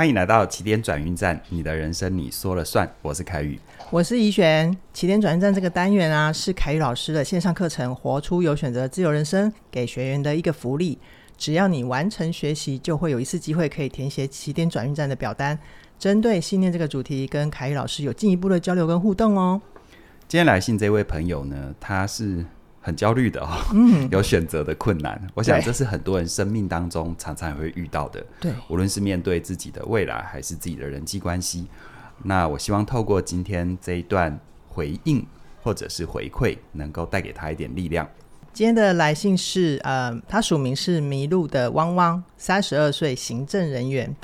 欢迎来到起点转运站，你的人生你说了算。我是凯宇，我是怡璇。起点转运站这个单元啊，是凯宇老师的线上课程《活出有选择自由人生》给学员的一个福利。只要你完成学习，就会有一次机会可以填写起点转运站的表单，针对信念这个主题，跟凯宇老师有进一步的交流跟互动哦。今天来信这位朋友呢，他是。很焦虑的哦，嗯，有选择的困难，我想这是很多人生命当中常常会遇到的。对，无论是面对自己的未来，还是自己的人际关系，那我希望透过今天这一段回应或者是回馈，能够带给他一点力量。今天的来信是，呃，他署名是迷路的汪汪，三十二岁，行政人员。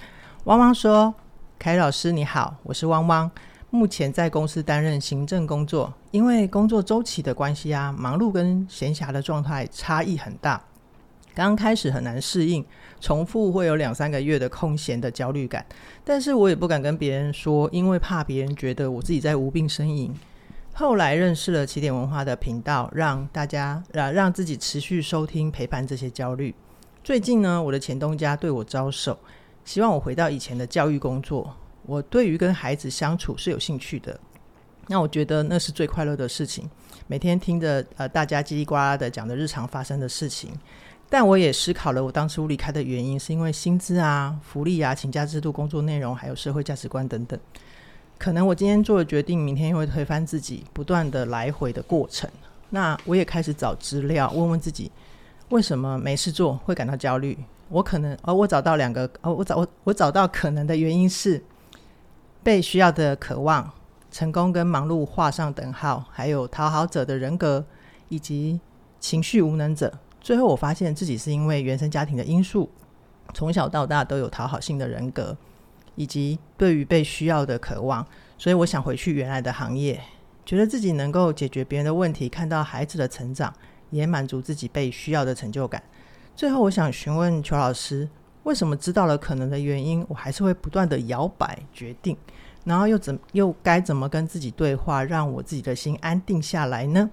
汪汪说：“凯老师你好，我是汪汪。”目前在公司担任行政工作，因为工作周期的关系啊，忙碌跟闲暇的状态差异很大。刚开始很难适应，重复会有两三个月的空闲的焦虑感，但是我也不敢跟别人说，因为怕别人觉得我自己在无病呻吟。后来认识了起点文化的频道，让大家让让自己持续收听陪伴这些焦虑。最近呢，我的前东家对我招手，希望我回到以前的教育工作。我对于跟孩子相处是有兴趣的，那我觉得那是最快乐的事情。每天听着呃大家叽里呱啦的讲的日常发生的事情，但我也思考了我当初离开的原因，是因为薪资啊、福利啊、请假制度、工作内容，还有社会价值观等等。可能我今天做的决定，明天又会推翻自己，不断的来回的过程。那我也开始找资料，问问自己，为什么没事做会感到焦虑？我可能，而、哦、我找到两个，哦，我找我我找到可能的原因是。被需要的渴望、成功跟忙碌画上等号，还有讨好者的人格，以及情绪无能者。最后，我发现自己是因为原生家庭的因素，从小到大都有讨好性的人格，以及对于被需要的渴望。所以，我想回去原来的行业，觉得自己能够解决别人的问题，看到孩子的成长，也满足自己被需要的成就感。最后，我想询问邱老师。为什么知道了可能的原因，我还是会不断的摇摆决定，然后又怎又该怎么跟自己对话，让我自己的心安定下来呢？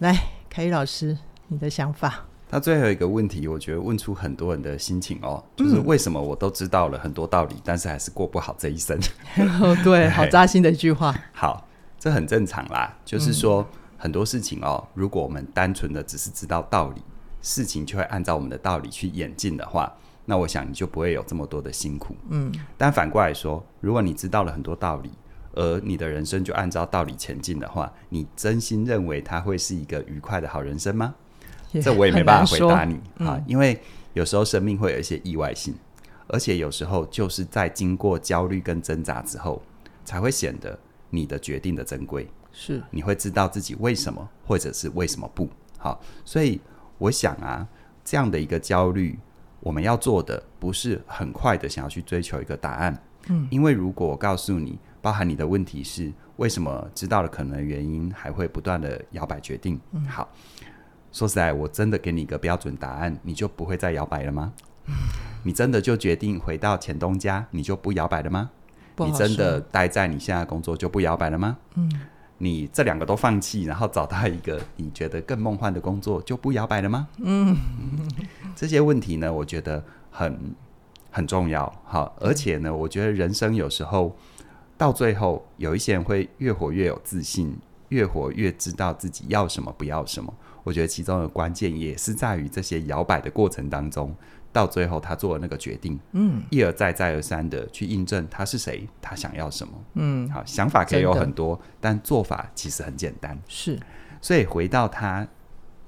来，凯宇老师，你的想法。他最后一个问题，我觉得问出很多人的心情哦，就是为什么我都知道了很多道理，嗯、但是还是过不好这一生？对，好扎心的一句话。好，这很正常啦，就是说、嗯、很多事情哦，如果我们单纯的只是知道道理，事情就会按照我们的道理去演进的话。那我想你就不会有这么多的辛苦，嗯。但反过来说，如果你知道了很多道理，而你的人生就按照道理前进的话，你真心认为它会是一个愉快的好人生吗？这我也没办法回答你啊，嗯，因为有时候生命会有一些意外性，而且有时候就是在经过焦虑跟挣扎之后，才会显得你的决定的珍贵。是，你会知道自己为什么，或者是为什么不好。所以我想啊，这样的一个焦虑。我们要做的不是很快的想要去追求一个答案，嗯，因为如果我告诉你，包含你的问题是为什么知道了可能的原因，还会不断的摇摆决定，嗯，好，说实在，我真的给你一个标准答案，你就不会再摇摆了吗？嗯，你真的就决定回到前东家，你就不摇摆了吗？你真的待在你现在工作就不摇摆了吗？嗯。你这两个都放弃，然后找到一个你觉得更梦幻的工作，就不摇摆了吗？嗯，这些问题呢，我觉得很很重要。好，而且呢，我觉得人生有时候到最后，有一些人会越活越有自信，越活越知道自己要什么，不要什么。我觉得其中的关键也是在于这些摇摆的过程当中。到最后，他做了那个决定，嗯，一而再，再而三的去印证他是谁，他想要什么，嗯，好，想法可以有很多，但做法其实很简单，是。所以回到他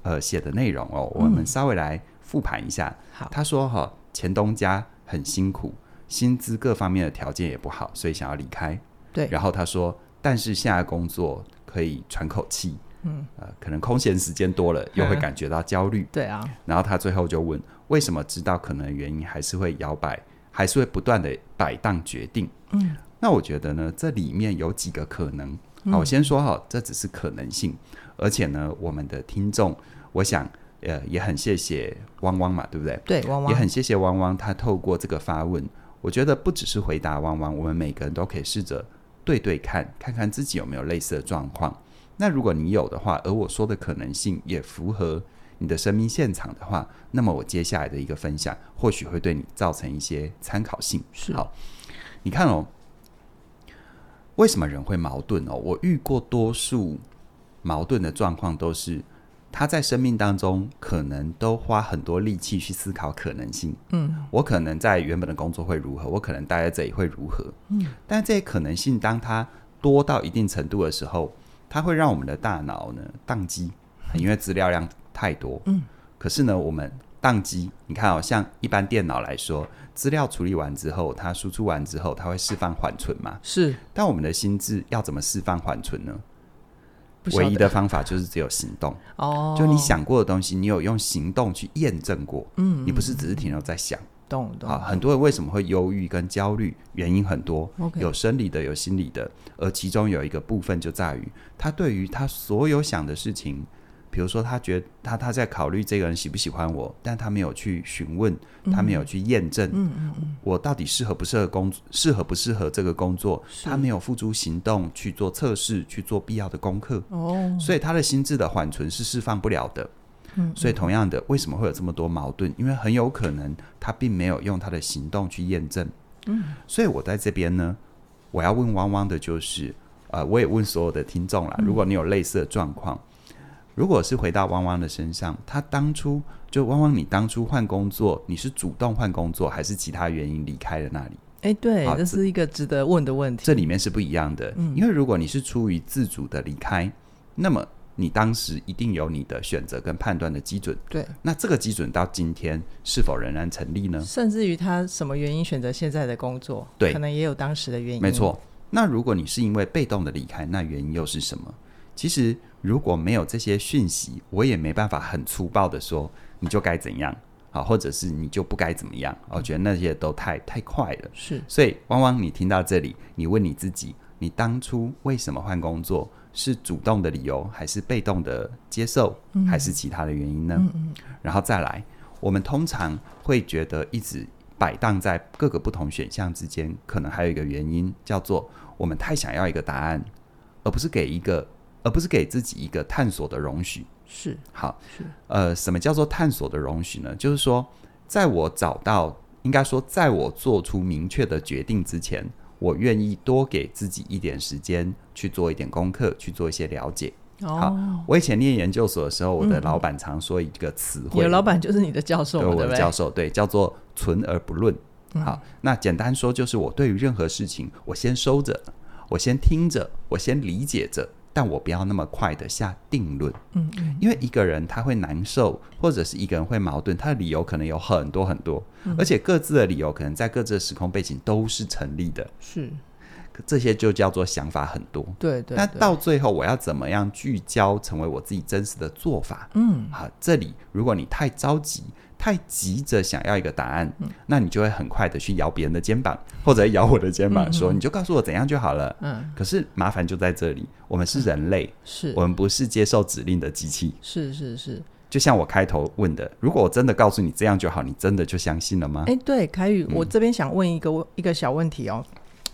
呃写的内容哦，我们稍微来复盘一下。好，他说哈，前东家很辛苦，薪资各方面的条件也不好，所以想要离开。对。然后他说，但是现在工作可以喘口气，嗯，呃，可能空闲时间多了，又会感觉到焦虑。对啊。然后他最后就问。为什么知道可能的原因还是会摇摆，还是会不断的摆荡决定？嗯，那我觉得呢，这里面有几个可能。好，我先说哈，这只是可能性，而且呢，我们的听众，我想呃也很谢谢汪汪嘛，对不对？对，汪汪也很谢谢汪汪，他透过这个发问，我觉得不只是回答汪汪，我们每个人都可以试着对对看，看看自己有没有类似的状况。那如果你有的话，而我说的可能性也符合。你的生命现场的话，那么我接下来的一个分享或许会对你造成一些参考性。是。好，你看哦，为什么人会矛盾哦？我遇过多数矛盾的状况，都是他在生命当中可能都花很多力气去思考可能性。嗯，我可能在原本的工作会如何？我可能待在这里会如何？嗯，但这些可能性，当他多到一定程度的时候，它会让我们的大脑呢宕机，因为资料量太多。嗯，可是呢，我们宕机，你看哦，像一般电脑来说，资料处理完之后，它输出完之后，它会释放缓存嘛？是。但我们的心智要怎么释放缓存呢？唯一的方法就是只有行动。哦。就你想过的东西，你有用行动去验证过。嗯。你不是只是停留在想。懂懂。啊，很多人为什么会忧郁跟焦虑？原因很多。有生理的，有心理的，而其中有一个部分就在于，他对于他所有想的事情。比如说，他觉得他他在考虑这个人喜不喜欢我，但他没有去询问，他没有去验证，嗯嗯嗯，我到底适合不适合工作，适合不适合这个工作，他没有付诸行动去做测试，去做必要的功课，哦，所以他的心智的缓存是释放不了的，嗯，所以同样的，为什么会有这么多矛盾？因为很有可能他并没有用他的行动去验证，嗯，所以我在这边呢，我要问汪汪的就是，呃，我也问所有的听众啦，如果你有类似的状况。如果是回到汪汪的身上，他当初就汪汪，你当初换工作，你是主动换工作，还是其他原因离开了那里？哎、欸，对，这是一个值得问的问题。这里面是不一样的，嗯、因为如果你是出于自主的离开，那么你当时一定有你的选择跟判断的基准。对，那这个基准到今天是否仍然成立呢？甚至于他什么原因选择现在的工作，对，可能也有当时的原因。没错。那如果你是因为被动的离开，那原因又是什么？其实如果没有这些讯息，我也没办法很粗暴的说你就该怎样好，或者是你就不该怎么样。我觉得那些都太太快了。是，所以汪汪，你听到这里，你问你自己，你当初为什么换工作？是主动的理由，还是被动的接受，还是其他的原因呢？嗯嗯。然后再来，我们通常会觉得一直摆荡在各个不同选项之间，可能还有一个原因叫做我们太想要一个答案，而不是给一个。而不是给自己一个探索的容许，是好，是呃，什么叫做探索的容许呢？就是说，在我找到，应该说，在我做出明确的决定之前，我愿意多给自己一点时间去做一点功课，去做一些了解。哦，好，我以前念研究所的时候，我的老板常说一个词汇，你的老板就是你的教授，对，我的教授，对，叫做“存而不论”。好，那简单说就是，我对于任何事情，我先收着，我先听着，我先理解着。但我不要那么快的下定论，嗯，嗯，因为一个人他会难受，或者是一个人会矛盾，他的理由可能有很多很多，嗯，而且各自的理由可能在各自的时空背景都是成立的，是，这些就叫做想法很多，对对，对。那到最后我要怎么样聚焦成为我自己真实的做法？嗯，好，这里如果你太着急。太急着想要一个答案，嗯，那你就会很快的去摇别人的肩膀，或者摇我的肩膀，说，嗯，你就告诉我怎样就好了。嗯，可是麻烦就在这里，我们是人类，是我们不是接受指令的机器。是是是，就像我开头问的，如果我真的告诉你这样就好，你真的就相信了吗？哎，对，凯宇，我这边想问一个问一个小问题哦。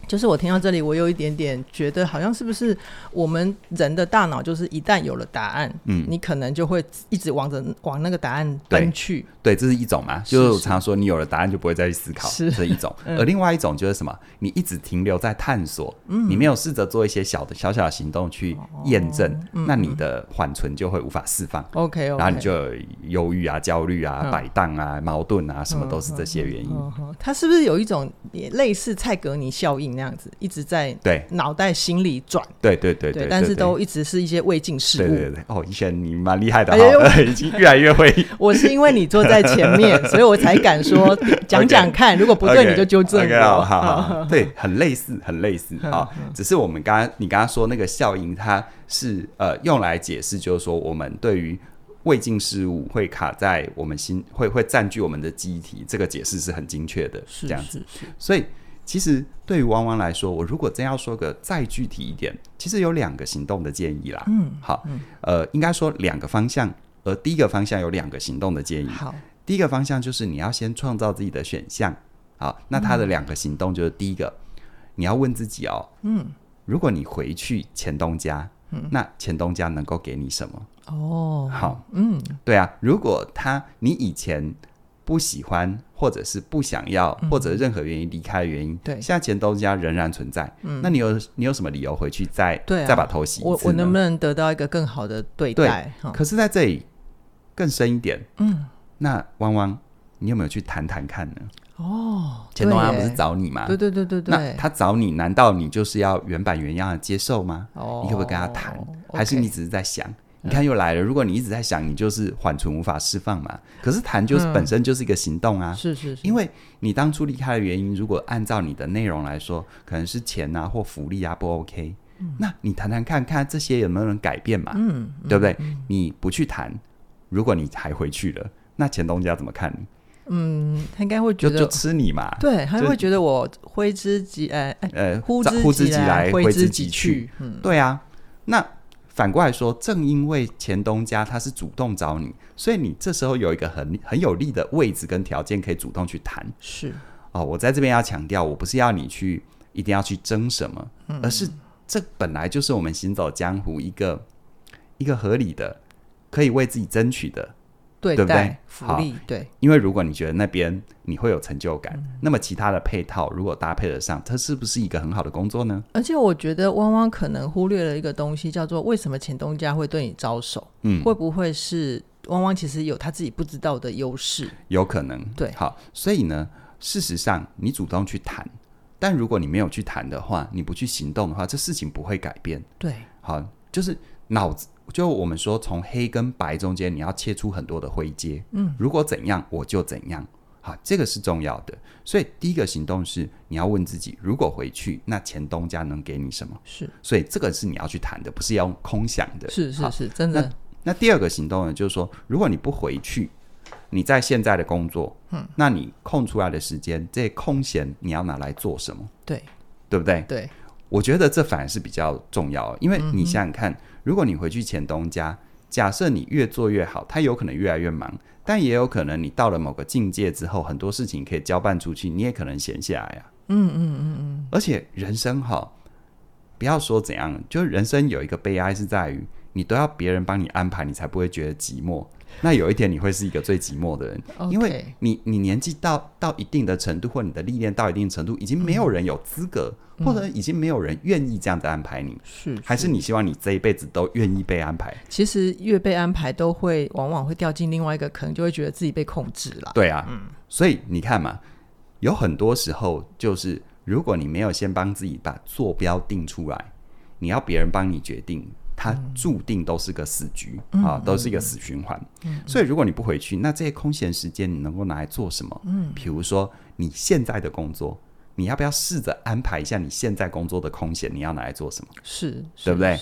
就是我听到这里，我有一点点觉得，好像是不是我们人的大脑，就是一旦有了答案，嗯，你可能就会一直往着往那个答案奔去。对，对，这是一种嘛？就是我常常说，你有了答案就不会再去思考，是这一种。而另外一种就是什么？你一直停留在探索，嗯，你没有试着做一些小的小小的行动去验证，那你的缓存就会无法释放。OK，然后你就有忧郁啊、焦虑啊、摆荡啊、矛盾啊，什么都是这些原因。它是不是有一种也类似蔡格尼效应？那样子一直在对脑袋心里转，对对对对，但是都一直是一些未尽事物。对对对，哦，以前你蛮厉害的，已经越来越会。我是因为你坐在前面，所以我才敢说讲讲看，如果不对你就纠正我。好好，对，很类似，很类似啊。只是我们刚刚你刚刚说那个效应，它是呃用来解释，就是说我们对于未尽事物会卡在我们心，会会占据我们的记忆体，这个解释是很精确的，是这样子。所以。其实对于汪汪来说，我如果真要说个再具体一点，其实有两个行动的建议啦。嗯，好，嗯、呃，应该说两个方向，而第一个方向有两个行动的建议。好，第一个方向就是你要先创造自己的选项。好，那他的两个行动就是第一个，你要问自己哦，嗯，如果你回去前东家，嗯，那前东家能够给你什么？哦，好，嗯，对啊，如果他你以前。不喜欢，或者是不想要，嗯、或者任何原因离开的原因，对，现在钱东家仍然存在。嗯，那你有你有什么理由回去再、再把头洗一次？我我能不能得到一个更好的对待？对，可是在这里更深一点，嗯，那汪汪，你有没有去谈谈看呢？哦，钱东家不是找你吗？对对对对对，那他找你，难道你就是要原版原样的接受吗？哦，你可不可以跟他谈？哦、还是你只是在想？你看又来了。如果你一直在想，你就是缓存无法释放嘛。可是谈就是本身就是一个行动啊。是是是。因为你当初离开的原因，如果按照你的内容来说，可能是钱啊或福利啊不 OK。那你谈谈看看这些有没有人改变嘛？嗯，对不对？你不去谈，如果你还回去了，那前东家怎么看你？嗯，他应该会觉得就就吃你嘛。对，他会觉得我挥之即呃呃呼呼之即来挥之即去。去。嗯，对啊，那。反过来说，正因为前东家他是主动找你，所以你这时候有一个很很有利的位置跟条件，可以主动去谈。是哦，我在这边要强调，我不是要你去一定要去争什么，嗯、而是这本来就是我们行走江湖一个一个合理的，可以为自己争取的。对，不对？福利对，因为如果你觉得那边你会有成就感，嗯，那么其他的配套如果搭配得上，它是不是一个很好的工作呢？而且我觉得汪汪可能忽略了一个东西，叫做为什么前东家会对你招手？嗯，会不会是汪汪其实有他自己不知道的优势？有可能。对，好，所以呢，事实上你主动去谈，但如果你没有去谈的话，你不去行动的话，这事情不会改变。对，好，就是脑子。就我们说，从黑跟白中间，你要切出很多的灰阶。嗯，如果怎样，我就怎样。好，这个是重要的。所以第一个行动是，你要问自己：如果回去，那前东家能给你什么？是。所以这个是你要去谈的，不是要空想的。是是是，真的。那那第二个行动呢，就是说，如果你不回去，你在现在的工作，嗯，那你空出来的时间，这空闲你要拿来做什么？对，对不对？对。我觉得这反而是比较重要，因为你想想看，嗯、如果你回去前东家，假设你越做越好，他有可能越来越忙，但也有可能你到了某个境界之后，很多事情可以交办出去，你也可能闲下来啊。嗯嗯嗯嗯。而且人生哈，不要说怎样，就是人生有一个悲哀是在于，你都要别人帮你安排，你才不会觉得寂寞。那有一天你会是一个最寂寞的人，Okay. 因为你你年纪到到一定的程度，或你的历练到一定程度，已经没有人有资格，嗯、或者已经没有人愿意这样子安排你。是、嗯，还是你希望你这一辈子都愿意被安排？其实越被安排，都会往往会掉进另外一个坑，就会觉得自己被控制了。对啊，嗯，所以你看嘛，有很多时候就是，如果你没有先帮自己把坐标定出来，你要别人帮你决定。它注定都是个死局、嗯、啊，都是一个死循环、嗯。所以如果你不回去，那这些空闲时间你能够拿来做什么？嗯，比如说你现在的工作，你要不要试着安排一下你现在工作的空闲？你要拿来做什么？是，对不对？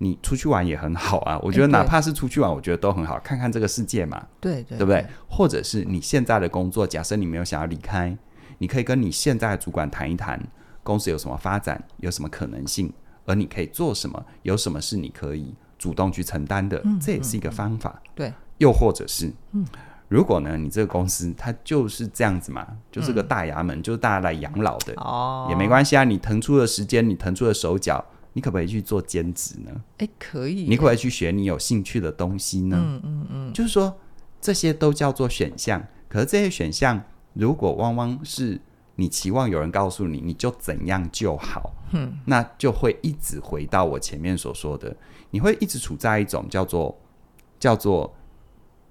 你出去玩也很好啊，我觉得哪怕是出去玩，我觉得都很好，看看这个世界嘛。对对，对不对？或者是你现在的工作，假设你没有想要离开，你可以跟你现在的主管谈一谈，公司有什么发展，有什么可能性。而你可以做什么？有什么是你可以主动去承担的？嗯，这也是一个方法。嗯，对，又或者是，嗯，如果呢，你这个公司它就是这样子嘛，就是个大衙门，嗯，就是大家来养老的，哦，也没关系啊。你腾出了时间，你腾出了手脚，你可不可以去做兼职呢？诶，可以。你可不可以去学你有兴趣的东西呢？嗯嗯嗯，就是说这些都叫做选项。可是这些选项，如果汪汪是。你期望有人告诉你，你就怎样就好，嗯，那就会一直回到我前面所说的，你会一直处在一种叫做叫做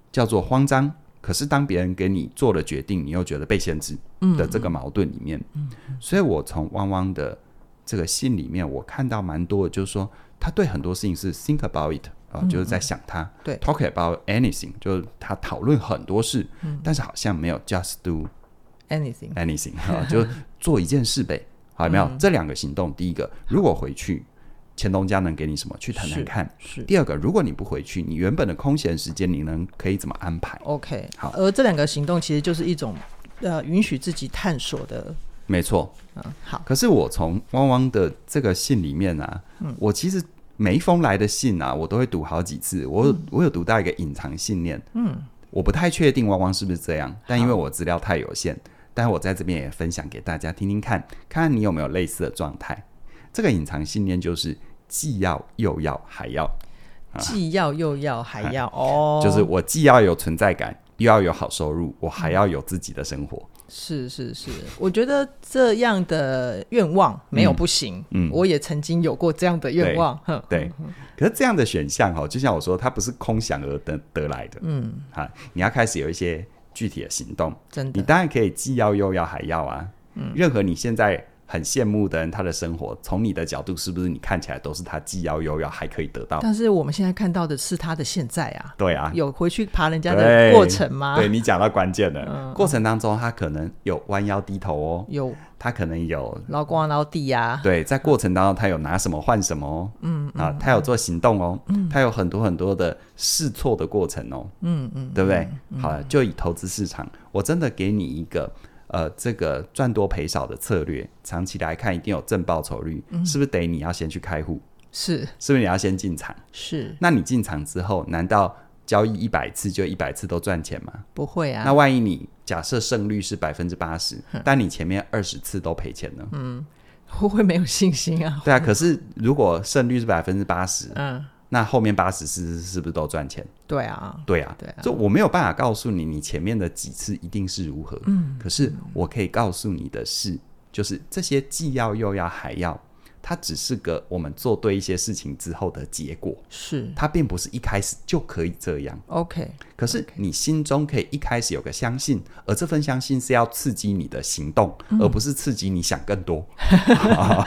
叫做慌张，可是当别人给你做了决定，你又觉得被限制的这个矛盾里面，嗯，所以我从汪汪的这个信里面，我看到蛮多的，就是说他对很多事情是 think about it 啊，就是在想他，对，talk about anything，就是他讨论很多事，但是好像没有 just do。Anything，anything，anything, 啊，就做一件事呗。好，有没有、嗯、这两个行动？第一个，如果回去，前东家能给你什么？去谈谈看。是。第二个，如果你不回去，你原本的空闲时间，你能可以怎么安排？OK。好，而这两个行动其实就是一种呃允许自己探索的。没错。嗯，好。可是我从汪汪的这个信里面啊，嗯、我其实每一封来的信啊，我都会读好几次。我、嗯、我有读到一个隐藏信念。嗯。我不太确定汪汪是不是这样，但因为我资料太有限。但我在这边也分享给大家听听看，看看你有没有类似的状态。这个隐藏信念就是既要又要还要，既要又要还要哦，就是我既要有存在感，又要有好收入，我还要有自己的生活。是是是，我觉得这样的愿望没有不行。嗯，我也曾经有过这样的愿望。对，可是这样的选项哈，就像我说，它不是空想而得得来的。嗯，哈，你要开始有一些具体的行动。真的，你当然可以既要又要还要啊。嗯，任何你现在。很羡慕的人，他的生活从你的角度是不是你看起来都是他既要又要还可以得到？但是我们现在看到的是他的现在啊。对啊，有回去爬人家的过程吗？对，对你讲到关键了，嗯、过程当中他可能有弯腰低头哦，有他可能有劳光劳地呀。对，在过程当中他有拿什么换什么哦，嗯啊，他有做行动哦，嗯，他有很多很多的试错的过程哦，嗯嗯，对不对？嗯、好了，就以投资市场，我真的给你一个。呃，这个赚多赔少的策略，长期来看一定有正报酬率，嗯、是不是得你要先去开户？是，是不是你要先进场？是。那你进场之后，难道交易一百次就一百次都赚钱吗？不会啊。那万一你假设胜率是百分之八十，但你前面二十次都赔钱呢？嗯，会不会没有信心啊？对啊。可是如果胜率是百分之八十，嗯。那后面八十次是不是都赚钱？对啊，对啊，对啊。就我没有办法告诉你，你前面的几次一定是如何。嗯，可是我可以告诉你的是，就是这些既要又要还要。它只是个我们做对一些事情之后的结果，是它并不是一开始就可以这样。OK，可是你心中可以一开始有个相信，而这份相信是要刺激你的行动，嗯、而不是刺激你想更多。好，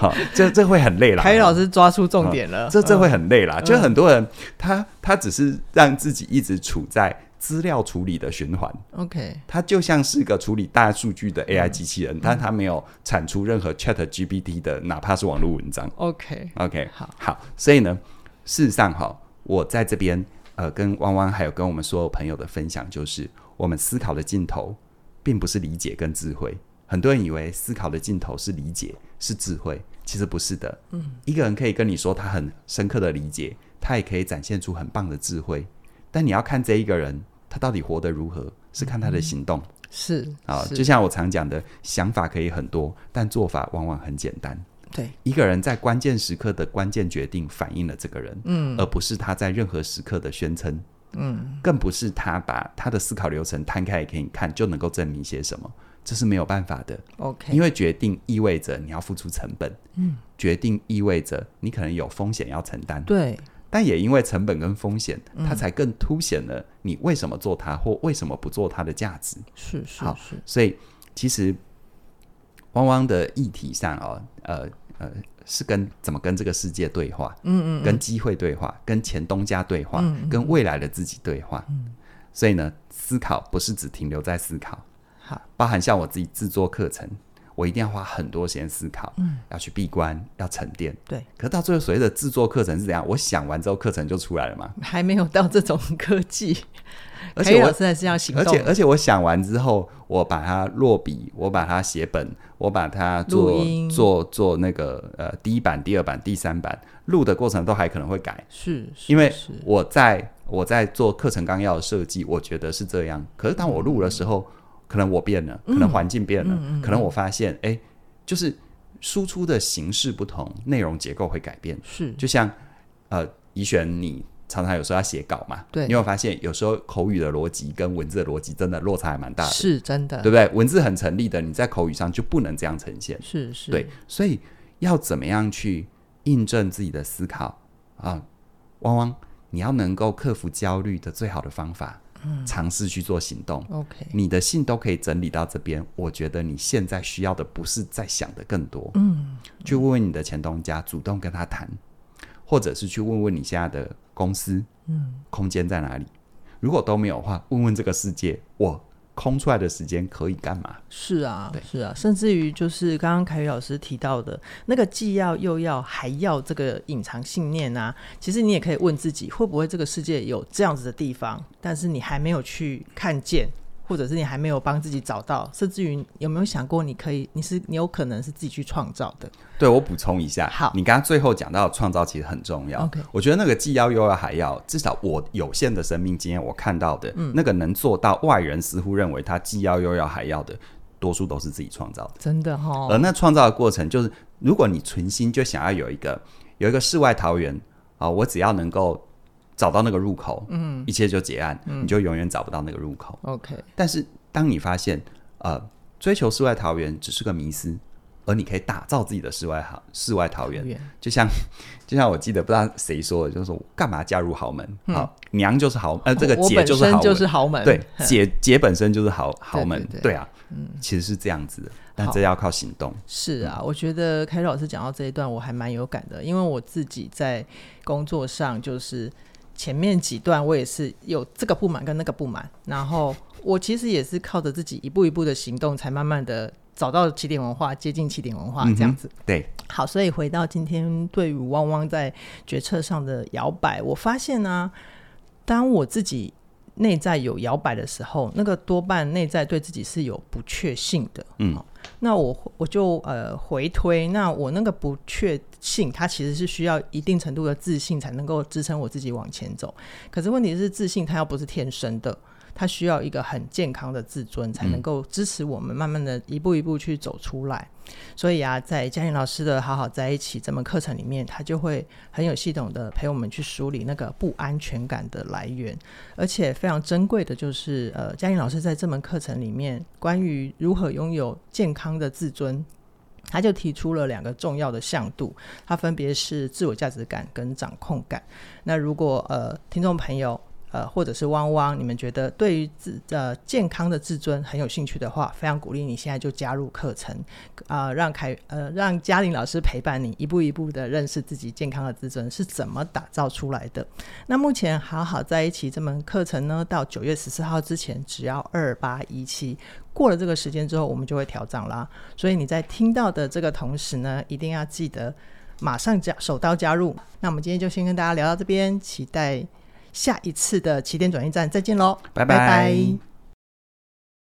好，这这会很累了。凯宇老师抓出重点了，这这会很累了。嗯、就很多人他他只是让自己一直处在。资料处理的循环，OK，它就像是个处理大数据的 AI 机器人，嗯、但它没有产出任何 Chat GPT 的，哪怕是网络文章。Okay, 好，好，所以呢，事实上哈，我在这边呃，跟汪汪还有跟我们所有朋友的分享，就是我们思考的尽头，并不是理解跟智慧。很多人以为思考的尽头是理解，是智慧，其实不是的。嗯，一个人可以跟你说他很深刻的理解，他也可以展现出很棒的智慧，但你要看这一个人。他到底活得如何，是看他的行动。嗯、是啊，就像我常讲的，想法可以很多，但做法往往很简单。对，一个人在关键时刻的关键决定，反映了这个人，嗯，而不是他在任何时刻的宣称，嗯，更不是他把他的思考流程摊开给你看就能够证明些什么，这是没有办法的。OK，因为决定意味着你要付出成本，嗯，决定意味着你可能有风险要承担。对。但也因为成本跟风险，它才更凸显了你为什么做它或为什么不做它的价值。是是是，好，所以其实汪汪的议题上哦，呃呃，是跟怎么跟这个世界对话，嗯，嗯嗯，跟机会对话，跟前东家对话，嗯嗯，跟未来的自己对话。嗯，所以呢，思考不是只停留在思考，好，包含像我自己制作课程。我一定要花很多时间思考，嗯，要去闭关，要沉淀，对。可是到最后所谓的制作课程是怎样？我想完之后课程就出来了嘛？还没有到这种科技，而且我现在是要行动，而且而且我想完之后，我把它落笔，我把它写本，我把它做音做做那个呃第一版、第二版、第三版录的过程都还可能会改，是，是因为我在我在做课程纲要的设计，我觉得是这样。可是当我录的时候。嗯可能我变了，可能环境变了，嗯、可能我发现，哎、就是输出的形式不同，内容结构会改变。是，就像呃，怡璇，你常常有时候要写稿嘛，对，你有发现有时候口语的逻辑跟文字的逻辑真的落差还蛮大的，是真的，对不对？文字很成立的，你在口语上就不能这样呈现，是是，对，所以要怎么样去印证自己的思考啊？汪汪，你要能够克服焦虑的最好的方法。尝试去做行动。OK，你的信都可以整理到这边。我觉得你现在需要的不是在想的更多。嗯，去问问你的前东家，主动跟他谈，或者是去问问你现在的公司，嗯，空间在哪里？如果都没有的话，问问这个世界，我。空出来的时间可以干嘛？是啊，是啊，甚至于就是刚刚凯宇老师提到的那个既要又要还要这个隐藏信念啊，其实你也可以问自己，会不会这个世界有这样子的地方，但是你还没有去看见。或者是你还没有帮自己找到，甚至于有没有想过，你可以，你是你有可能是自己去创造的。对，我补充一下，好，你刚刚最后讲到创造其实很重要。OK，我觉得那个既要又要还要，至少我有限的生命经验，我看到的，嗯，那个能做到外人似乎认为他既要又要还要的，多数都是自己创造的，真的哈、哦。而那创造的过程，就是如果你存心就想要有一个有一个世外桃源啊，我只要能够找到那个入口，嗯，一切就结案，嗯、你就永远找不到那个入口。OK，但是当你发现，呃，追求世外桃源只是个迷思，而你可以打造自己的世外好世外桃源，就像就像我记得不知道谁说的，就是说干嘛嫁入豪门？嗯、好，娘就是豪，呃，这个姐就是豪门，就是豪门，对，姐姐本身就是豪豪门，对，对，对，对啊，嗯，其实是这样子的。但这要靠行动。是啊，我觉得凯瑞老师讲到这一段，我还蛮有感的，因为我自己在工作上，就是前面几段我也是有这个不满跟那个不满，然后 我其实也是靠着自己一步一步的行动，才慢慢的找到起点文化，接近起点文化这样子。嗯、对，好，所以回到今天对于汪汪在决策上的摇摆，我发现呢、啊，当我自己。内在有摇摆的时候，那个多半内在对自己是有不确信的。嗯，那我我就呃回推，那我那个不确信，它其实是需要一定程度的自信才能够支撑我自己往前走。可是问题是，自信它又不是天生的。他需要一个很健康的自尊，才能够支持我们慢慢的一步一步去走出来。嗯、所以啊，在嘉玲老师的好好在一起这门课程里面，他就会很有系统的陪我们去梳理那个不安全感的来源。而且非常珍贵的就是，呃，嘉玲老师在这门课程里面，关于如何拥有健康的自尊，他就提出了两个重要的向度，它分别是自我价值感跟掌控感。那如果呃，听众朋友，呃，或者是汪汪，你们觉得对于自呃健康的自尊很有兴趣的话，非常鼓励你现在就加入课程，啊、让凯呃让嘉玲老师陪伴你，一步一步的认识自己健康的自尊是怎么打造出来的。那目前好好在一起这门课程呢，到九月十四号之前只要二八一七，过了这个时间之后，我们就会调涨啦。所以你在听到的这个同时呢，一定要记得马上加手刀加入。那我们今天就先跟大家聊到这边，期待。下一次的起点转运站，再见喽，拜拜。拜拜。